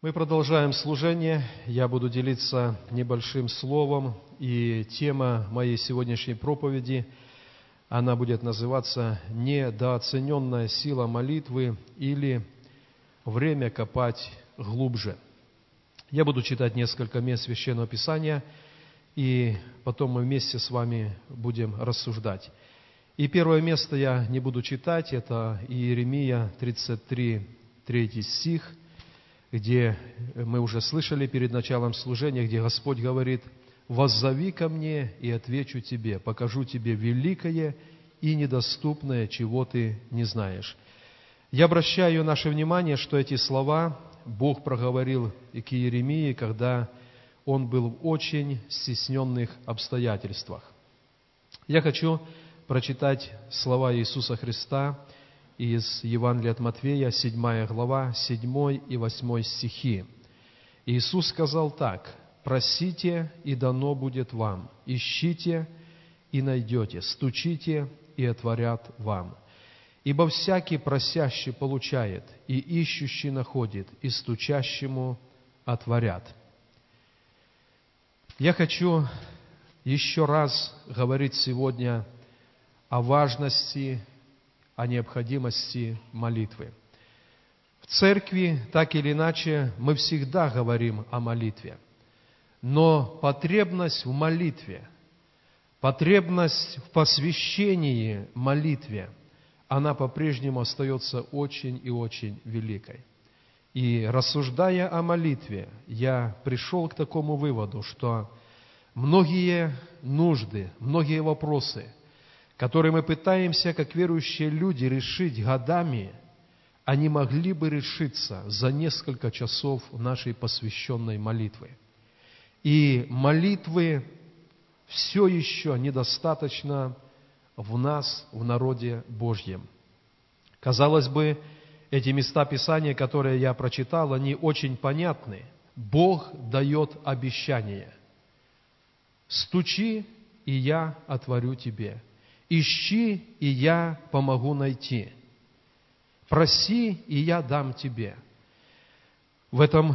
Мы продолжаем служение. Я буду делиться небольшим словом, и тема моей сегодняшней проповеди, она будет называться «Недооцененная сила молитвы» или «Время копать глубже». Я буду читать несколько мест Священного Писания, и потом мы вместе с вами будем рассуждать. И первое место я не буду читать, это Иеремия 33, 3 стих – где мы уже слышали перед началом служения, где Господь говорит, «Воззови ко мне, и отвечу тебе, покажу тебе великое и недоступное, чего ты не знаешь». Я обращаю наше внимание, что эти слова Бог проговорил и к Иеремии, когда он был в очень стесненных обстоятельствах. Я хочу прочитать слова Иисуса Христа – из Евангелия от Матвея, 7 глава, 7 и 8 стихи. Иисус сказал так, «Просите, и дано будет вам, ищите, и найдете, стучите, и отворят вам. Ибо всякий просящий получает, и ищущий находит, и стучащему отворят». Я хочу еще раз говорить сегодня о важности о необходимости молитвы. В церкви, так или иначе, мы всегда говорим о молитве. Но потребность в молитве, потребность в посвящении молитве, она по-прежнему остается очень и очень великой. И рассуждая о молитве, я пришел к такому выводу, что многие нужды, многие вопросы – которые мы пытаемся, как верующие люди, решить годами, они могли бы решиться за несколько часов нашей посвященной молитвы. И молитвы все еще недостаточно в нас, в народе Божьем. Казалось бы, эти места Писания, которые я прочитал, они очень понятны. Бог дает обещание. «Стучи, и я отворю тебе». Ищи, и я помогу найти. Проси, и я дам тебе. В этом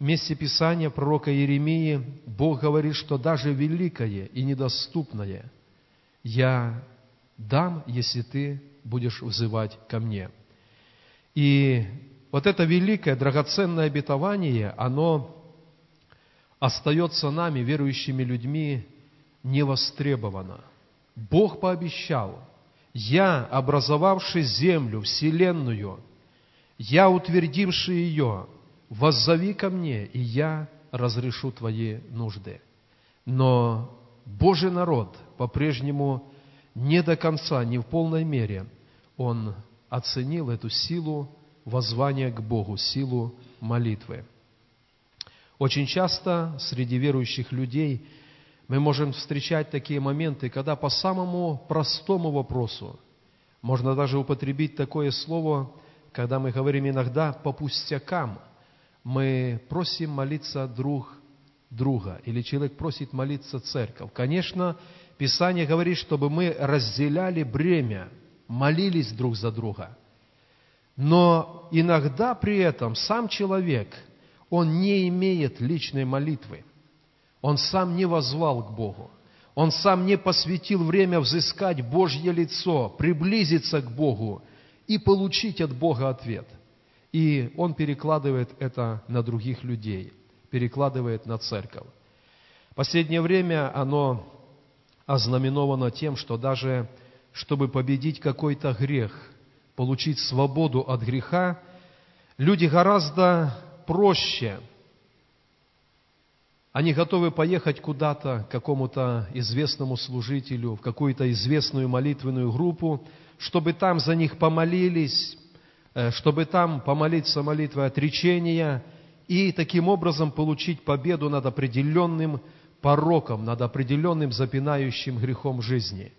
месте Писания пророка Иеремии Бог говорит, что даже великое и недоступное я дам, если ты будешь взывать ко мне. И вот это великое, драгоценное обетование, оно остается нами, верующими людьми, невостребовано – Бог пообещал, «Я, образовавший землю, вселенную, я, утвердивший ее, воззови ко мне, и я разрешу твои нужды». Но Божий народ по-прежнему не до конца, не в полной мере, он оценил эту силу воззвания к Богу, силу молитвы. Очень часто среди верующих людей – мы можем встречать такие моменты, когда по самому простому вопросу, можно даже употребить такое слово, когда мы говорим иногда по пустякам, мы просим молиться друг друга, или человек просит молиться церковь. Конечно, Писание говорит, чтобы мы разделяли бремя, молились друг за друга. Но иногда при этом сам человек, он не имеет личной молитвы. Он сам не возвал к Богу. Он сам не посвятил время взыскать Божье лицо, приблизиться к Богу и получить от Бога ответ. И он перекладывает это на других людей, перекладывает на церковь. Последнее время оно ознаменовано тем, что даже чтобы победить какой-то грех, получить свободу от греха, люди гораздо проще – они готовы поехать куда-то, к какому-то известному служителю, в какую-то известную молитвенную группу, чтобы там за них помолились, э, чтобы там помолиться молитвой отречения и таким образом получить победу над определенным пороком, над определенным запинающим грехом жизни.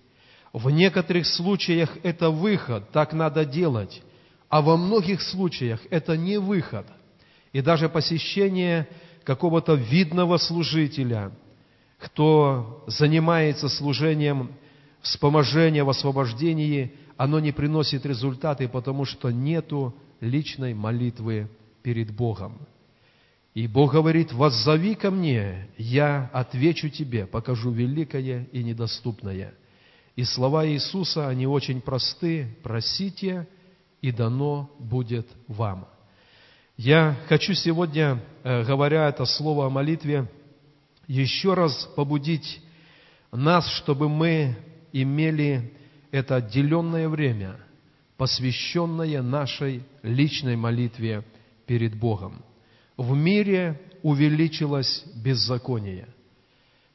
В некоторых случаях это выход, так надо делать, а во многих случаях это не выход. И даже посещение какого-то видного служителя, кто занимается служением вспоможения в освобождении, оно не приносит результаты, потому что нету личной молитвы перед Богом. И Бог говорит, «Воззови ко мне, я отвечу тебе, покажу великое и недоступное». И слова Иисуса, они очень просты. «Просите, и дано будет вам». Я хочу сегодня, э, говоря это слово о молитве, еще раз побудить нас, чтобы мы имели это отделенное время, посвященное нашей личной молитве перед Богом. В мире увеличилось беззаконие.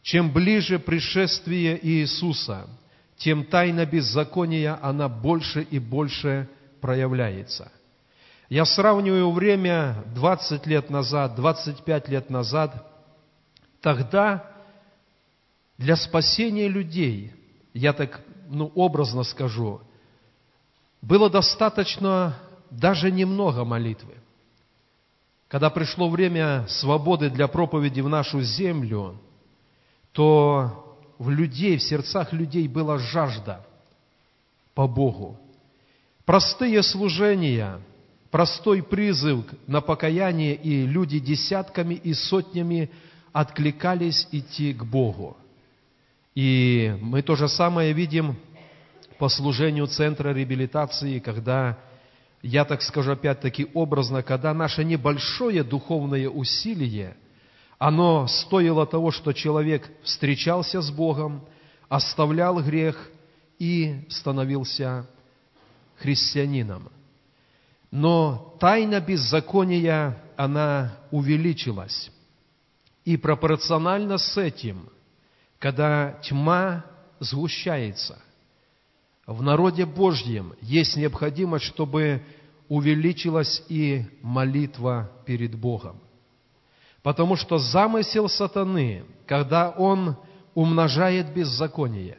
Чем ближе пришествие Иисуса, тем тайна беззакония, она больше и больше проявляется. Я сравниваю время 20 лет назад, 25 лет назад. Тогда для спасения людей, я так ну, образно скажу, было достаточно даже немного молитвы. Когда пришло время свободы для проповеди в нашу землю, то в людей, в сердцах людей была жажда по Богу. Простые служения, простой призыв на покаяние, и люди десятками и сотнями откликались идти к Богу. И мы то же самое видим по служению Центра реабилитации, когда, я так скажу опять-таки образно, когда наше небольшое духовное усилие, оно стоило того, что человек встречался с Богом, оставлял грех и становился христианином. Но тайна беззакония, она увеличилась. И пропорционально с этим, когда тьма сгущается, в народе Божьем есть необходимость, чтобы увеличилась и молитва перед Богом. Потому что замысел сатаны, когда он умножает беззаконие,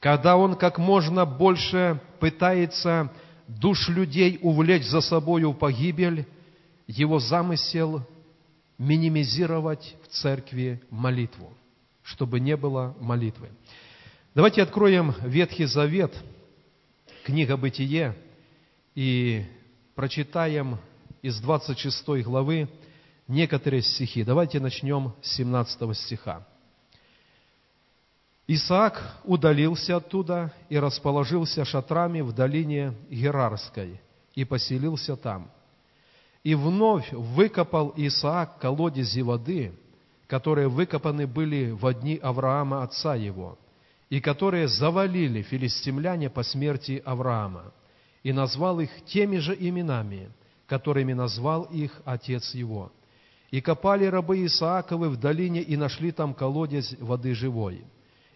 когда он как можно больше пытается душ людей увлечь за собою в погибель, его замысел минимизировать в церкви молитву, чтобы не было молитвы. Давайте откроем Ветхий Завет, книга Бытие, и прочитаем из 26 главы некоторые стихи. Давайте начнем с 17 стиха. Исаак удалился оттуда и расположился шатрами в долине Герарской и поселился там. И вновь выкопал Исаак колодези воды, которые выкопаны были в дни Авраама, отца его – и которые завалили филистимляне по смерти Авраама, и назвал их теми же именами, которыми назвал их отец его. И копали рабы Исааковы в долине и нашли там колодец воды живой.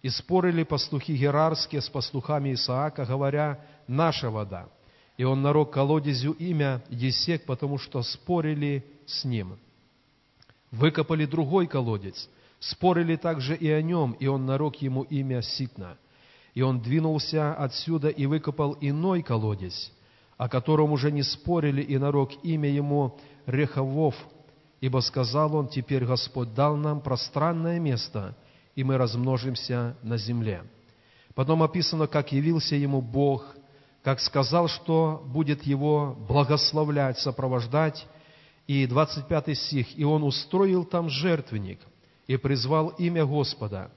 И спорили пастухи Герарские с пастухами Исаака, говоря, «Наша вода». И он нарок колодезю имя Есек, потому что спорили с ним. Выкопали другой колодец – Спорили также и о нем, и он нарок ему имя Ситна. И он двинулся отсюда и выкопал иной колодец, о котором уже не спорили, и нарок имя ему Реховов, ибо сказал он, теперь Господь дал нам пространное место, и мы размножимся на земле. Потом описано, как явился ему Бог, как сказал, что будет его благословлять, сопровождать. И 25 стих, «И он устроил там жертвенник, и призвал имя Господа,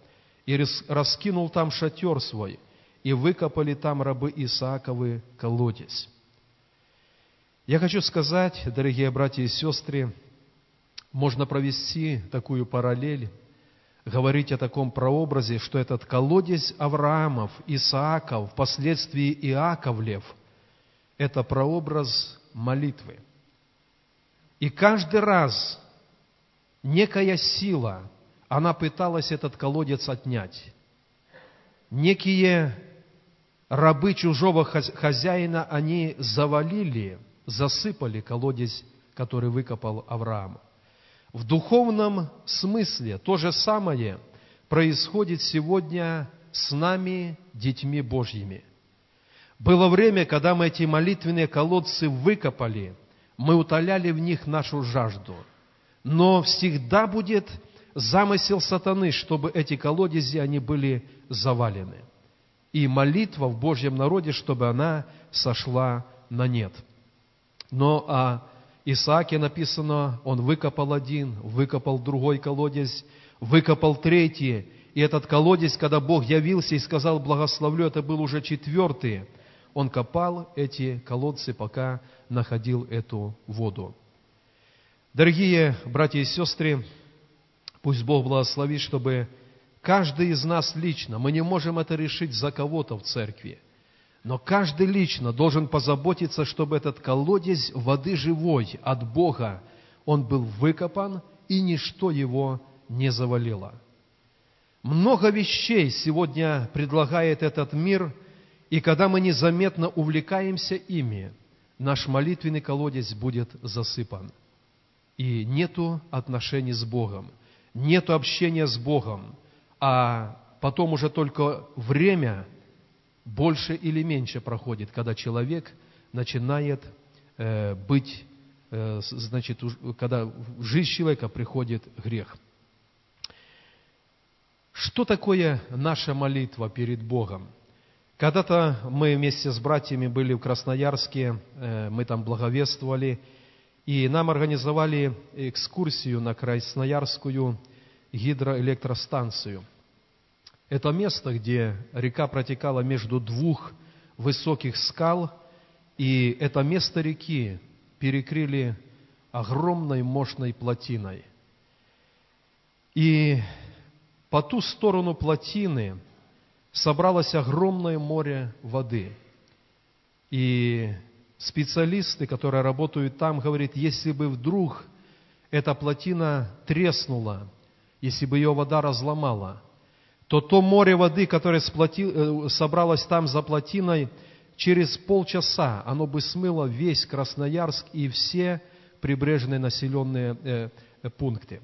и раскинул там шатер свой, и выкопали там рабы Исааковы колодец. Я хочу сказать, дорогие братья и сестры, можно провести такую параллель, говорить о таком прообразе, что этот колодец Авраамов, Исааков, впоследствии Иаковлев – это прообраз молитвы. И каждый раз некая сила она пыталась этот колодец отнять. Некие рабы чужого хозяина, они завалили, засыпали колодец, который выкопал Авраам. В духовном смысле то же самое происходит сегодня с нами, детьми Божьими. Было время, когда мы эти молитвенные колодцы выкопали, мы утоляли в них нашу жажду. Но всегда будет замысел сатаны, чтобы эти колодези, они были завалены. И молитва в Божьем народе, чтобы она сошла на нет. Но а Исааке написано, он выкопал один, выкопал другой колодец, выкопал третий. И этот колодец, когда Бог явился и сказал «благословлю», это был уже четвертый. Он копал эти колодцы, пока находил эту воду. Дорогие братья и сестры, пусть Бог благословит, чтобы каждый из нас лично, мы не можем это решить за кого-то в церкви, но каждый лично должен позаботиться, чтобы этот колодец воды живой от Бога, он был выкопан, и ничто его не завалило. Много вещей сегодня предлагает этот мир, и когда мы незаметно увлекаемся ими, наш молитвенный колодец будет засыпан. И нету отношений с Богом, нету общения с Богом, а потом уже только время больше или меньше проходит, когда человек начинает э, быть, э, значит, когда в жизнь человека приходит грех. Что такое наша молитва перед Богом? Когда-то мы вместе с братьями были в Красноярске, э, мы там благовествовали, и нам организовали экскурсию на Красноярскую гидроэлектростанцию – это место, где река протекала между двух высоких скал, и это место реки перекрыли огромной мощной плотиной. И по ту сторону плотины собралось огромное море воды. И специалисты, которые работают там, говорят, если бы вдруг эта плотина треснула, если бы ее вода разломала – то то море воды, которое сплоти, э, собралось там за плотиной, через полчаса оно бы смыло весь Красноярск и все прибрежные населенные э, э, пункты.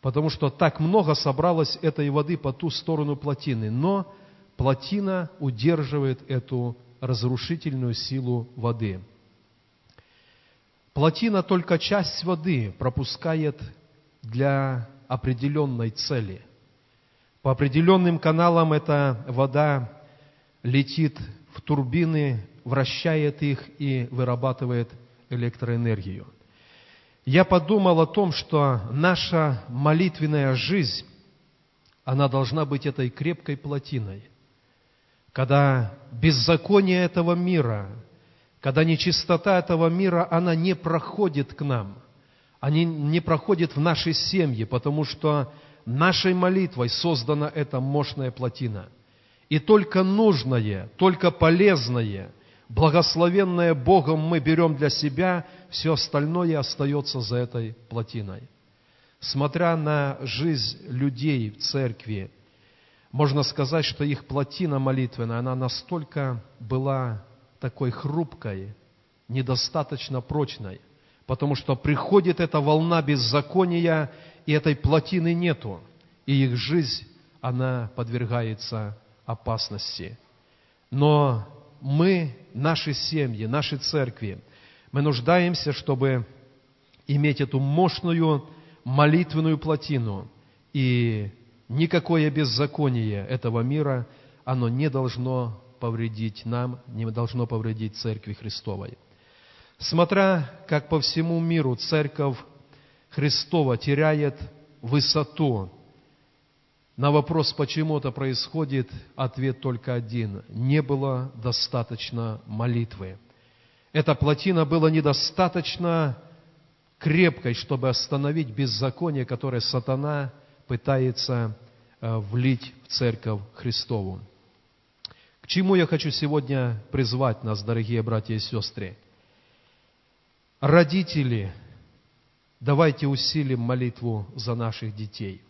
Потому что так много собралось этой воды по ту сторону плотины. Но плотина удерживает эту разрушительную силу воды. Плотина только часть воды пропускает для определенной цели – по определенным каналам эта вода летит в турбины, вращает их и вырабатывает электроэнергию. Я подумал о том, что наша молитвенная жизнь, она должна быть этой крепкой плотиной, когда беззаконие этого мира, когда нечистота этого мира, она не проходит к нам, они не проходит в наши семьи, потому что нашей молитвой создана эта мощная плотина. И только нужное, только полезное, благословенное Богом мы берем для себя, все остальное остается за этой плотиной. Смотря на жизнь людей в церкви, можно сказать, что их плотина молитвенная, она настолько была такой хрупкой, недостаточно прочной, потому что приходит эта волна беззакония, и этой плотины нету, и их жизнь, она подвергается опасности. Но мы, наши семьи, наши церкви, мы нуждаемся, чтобы иметь эту мощную молитвенную плотину, и никакое беззаконие этого мира, оно не должно повредить нам, не должно повредить Церкви Христовой. Смотря, как по всему миру церковь Христова теряет высоту. На вопрос, почему это происходит, ответ только один. Не было достаточно молитвы. Эта плотина была недостаточно крепкой, чтобы остановить беззаконие, которое сатана пытается э, влить в церковь Христову. К чему я хочу сегодня призвать нас, дорогие братья и сестры? Родители – давайте усилим молитву за наших детей,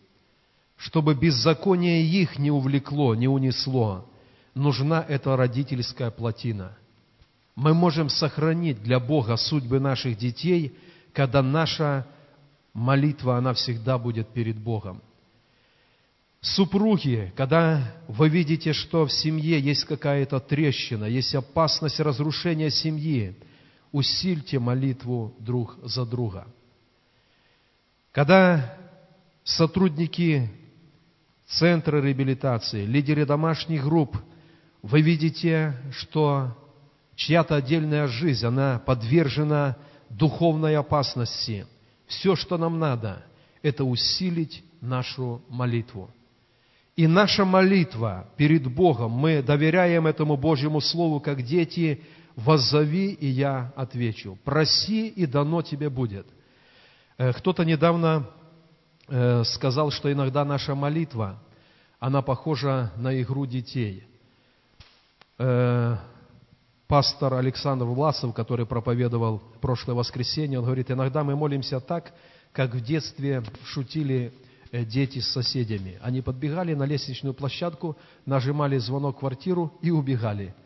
чтобы беззаконие их не увлекло, не унесло. Нужна эта родительская плотина. Мы можем сохранить для Бога судьбы наших детей, когда наша молитва, она всегда будет перед Богом. Супруги, когда вы видите, что в семье есть какая-то трещина, есть опасность разрушения семьи, усильте молитву друг за друга – когда сотрудники Центра реабилитации, лидеры домашних групп, вы видите, что чья-то отдельная жизнь, она подвержена духовной опасности. Все, что нам надо, это усилить нашу молитву. И наша молитва перед Богом, мы доверяем этому Божьему Слову, как дети, «Воззови, и я отвечу. Проси, и дано тебе будет». Э, кто-то недавно э, сказал, что иногда наша молитва, она похожа на игру детей. Э, пастор Александр Власов, который проповедовал прошлое воскресенье, он говорит, иногда мы молимся так, как в детстве шутили дети с соседями. Они подбегали на лестничную площадку, нажимали звонок в квартиру и убегали –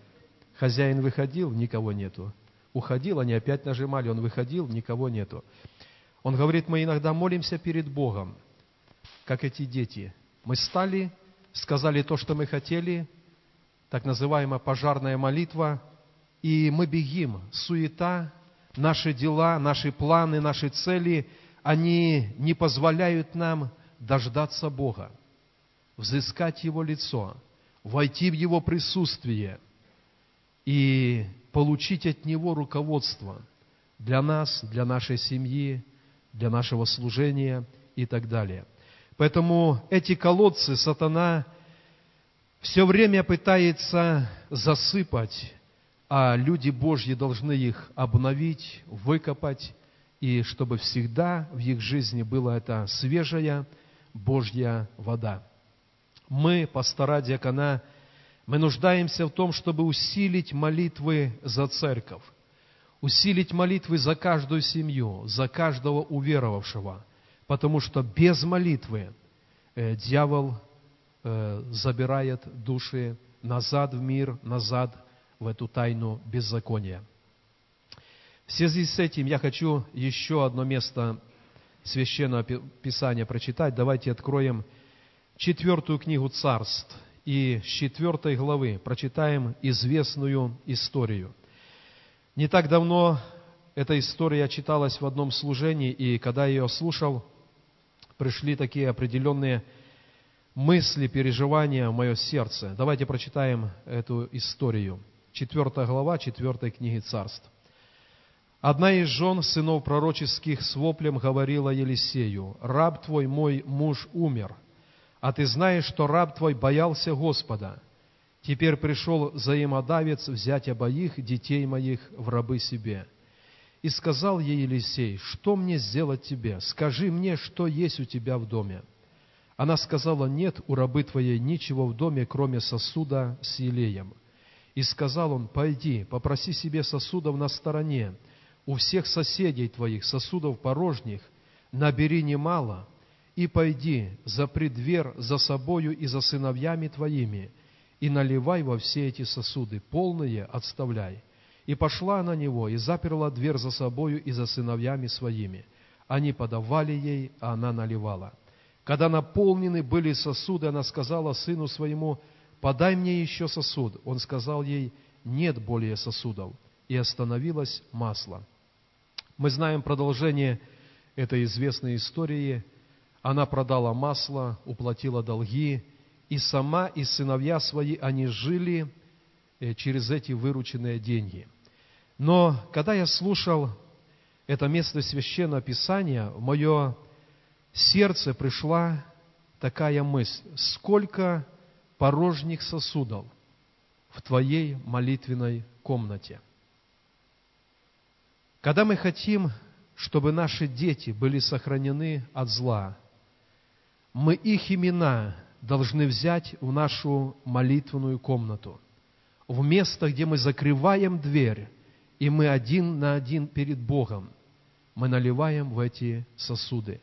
Хозяин выходил, никого нету. Уходил, они опять нажимали, он выходил, никого нету. Он говорит, мы иногда молимся перед Богом, как эти дети. Мы стали, сказали то, что мы хотели, так называемая пожарная молитва, и мы бегим. Суета, наши дела, наши планы, наши цели, они не позволяют нам дождаться Бога, взыскать Его лицо, войти в Его присутствие – и получить от Него руководство для нас, для нашей семьи, для нашего служения и так далее. Поэтому эти колодцы сатана все время пытается засыпать, а люди Божьи должны их обновить, выкопать, и чтобы всегда в их жизни была эта свежая Божья вода. Мы, пастора диакона, мы нуждаемся в том, чтобы усилить молитвы за церковь, усилить молитвы за каждую семью, за каждого уверовавшего, потому что без молитвы э, дьявол э, забирает души назад в мир, назад в эту тайну беззакония. В связи с этим я хочу еще одно место Священного Писания прочитать. Давайте откроем четвертую книгу Царств – и с четвертой главы прочитаем известную историю. Не так давно эта история читалась в одном служении, и когда я ее слушал, пришли такие определенные мысли, переживания в мое сердце. Давайте прочитаем эту историю. Четвертая глава четвертой книги царств. Одна из жен сынов пророческих с воплем говорила Елисею, «Раб твой мой муж умер, а ты знаешь, что раб твой боялся Господа. Теперь пришел взаимодавец взять обоих детей моих в рабы себе. И сказал ей Елисей, что мне сделать тебе? Скажи мне, что есть у тебя в доме. Она сказала, нет у рабы твоей ничего в доме, кроме сосуда с елеем. И сказал он, пойди, попроси себе сосудов на стороне, у всех соседей твоих сосудов порожних, набери немало, и пойди, запри дверь за собою и за сыновьями твоими, и наливай во все эти сосуды, полные отставляй. И пошла на него, и заперла дверь за собою и за сыновьями своими. Они подавали ей, а она наливала. Когда наполнены были сосуды, она сказала сыну своему, «Подай мне еще сосуд». Он сказал ей, «Нет более сосудов». И остановилось масло. Мы знаем продолжение этой известной истории – она продала масло, уплатила долги, и сама, и сыновья свои, они жили э, через эти вырученные деньги. Но когда я слушал это место Священного Писания, в мое сердце пришла такая мысль, сколько порожних сосудов в твоей молитвенной комнате. Когда мы хотим, чтобы наши дети были сохранены от зла – мы их имена должны взять в нашу молитвенную комнату, в место, где мы закрываем дверь, и мы один на один перед Богом, мы наливаем в эти сосуды.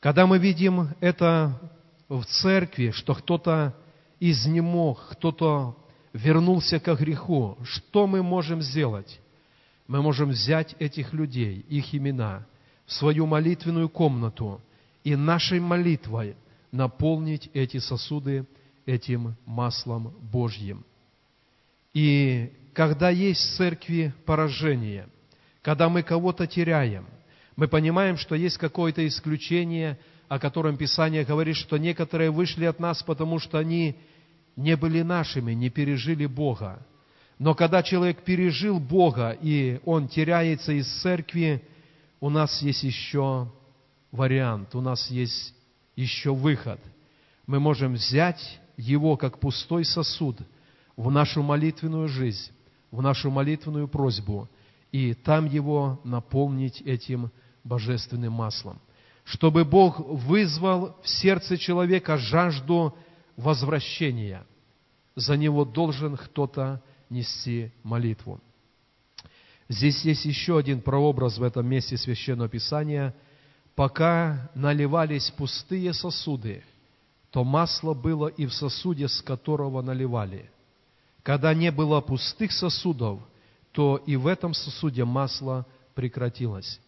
Когда мы видим это в церкви, что кто-то изнемог, кто-то вернулся к греху, что мы можем сделать? Мы можем взять этих людей, их имена, в свою молитвенную комнату – и нашей молитвой наполнить эти сосуды этим маслом Божьим. И когда есть в церкви поражение, когда мы кого-то теряем, мы понимаем, что есть какое-то исключение, о котором Писание говорит, что некоторые вышли от нас, потому что они не были нашими, не пережили Бога. Но когда человек пережил Бога, и он теряется из церкви, у нас есть еще вариант, у нас есть еще выход. Мы можем взять его как пустой сосуд в нашу молитвенную жизнь, в нашу молитвенную просьбу, и там его наполнить этим божественным маслом. Чтобы Бог вызвал в сердце человека жажду возвращения. За него должен кто-то нести молитву. Здесь есть еще один прообраз в этом месте Священного Писания. Пока наливались пустые сосуды, то масло было и в сосуде, с которого наливали. Когда не было пустых сосудов, то и в этом сосуде масло прекратилось.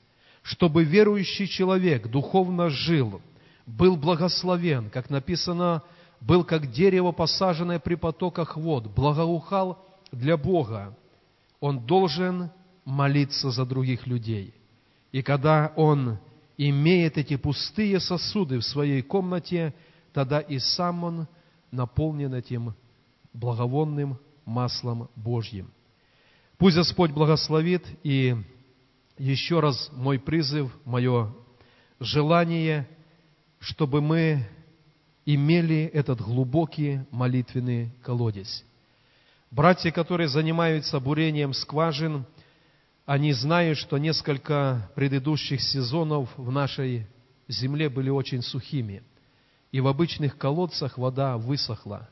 Чтобы верующий человек духовно жил, был благословен, как написано, был как дерево, посаженное при потоках вод, благоухал для Бога, он должен молиться за других людей. И когда он имеет эти пустые сосуды в своей комнате, тогда и сам он наполнен этим благовонным маслом Божьим. Пусть Господь благословит, и еще раз мой призыв, мое желание, чтобы мы имели этот глубокий молитвенный колодец. Братья, которые занимаются бурением скважин, они знают, что несколько предыдущих сезонов в нашей земле были очень сухими, и в обычных колодцах вода высохла.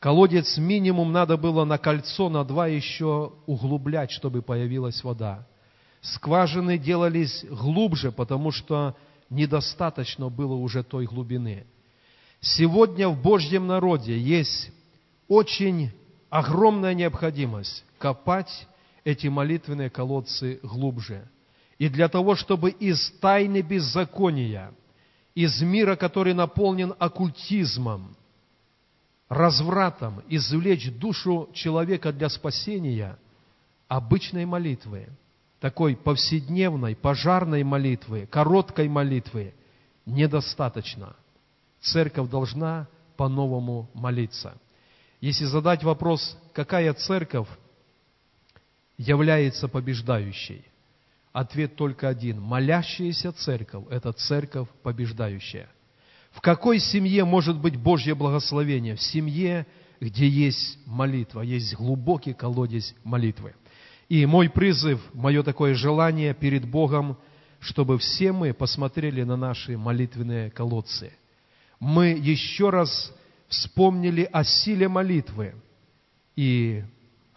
Колодец минимум надо было на кольцо, на два еще углублять, чтобы появилась вода. Скважины делались глубже, потому что недостаточно было уже той глубины. Сегодня в Божьем народе есть очень огромная необходимость копать эти молитвенные колодцы глубже. И для того, чтобы из тайны беззакония, из мира, который наполнен оккультизмом, развратом, извлечь душу человека для спасения, обычной молитвы, такой повседневной, пожарной молитвы, короткой молитвы, недостаточно. Церковь должна по-новому молиться – если задать вопрос, какая церковь является побеждающей, ответ только один. Молящаяся церковь – это церковь побеждающая. В какой семье может быть Божье благословение? В семье, где есть молитва, есть глубокий колодец молитвы. И мой призыв, мое такое желание перед Богом, чтобы все мы посмотрели на наши молитвенные колодцы. Мы еще раз вспомнили о силе молитвы и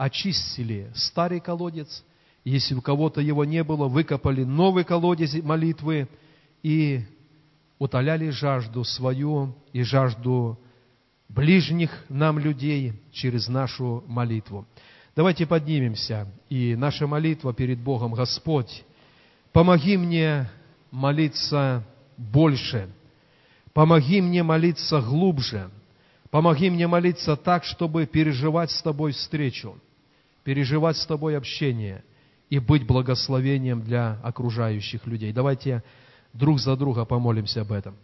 очистили старый колодец. Если у кого-то его не было, выкопали новый колодец молитвы и утоляли жажду свою и жажду ближних нам людей через нашу молитву. Давайте поднимемся, и наша молитва перед Богом, Господь, помоги мне молиться больше, помоги мне молиться глубже – Помоги мне молиться так, чтобы переживать с Тобой встречу, переживать с Тобой общение и быть благословением для окружающих людей. Давайте друг за друга помолимся об этом.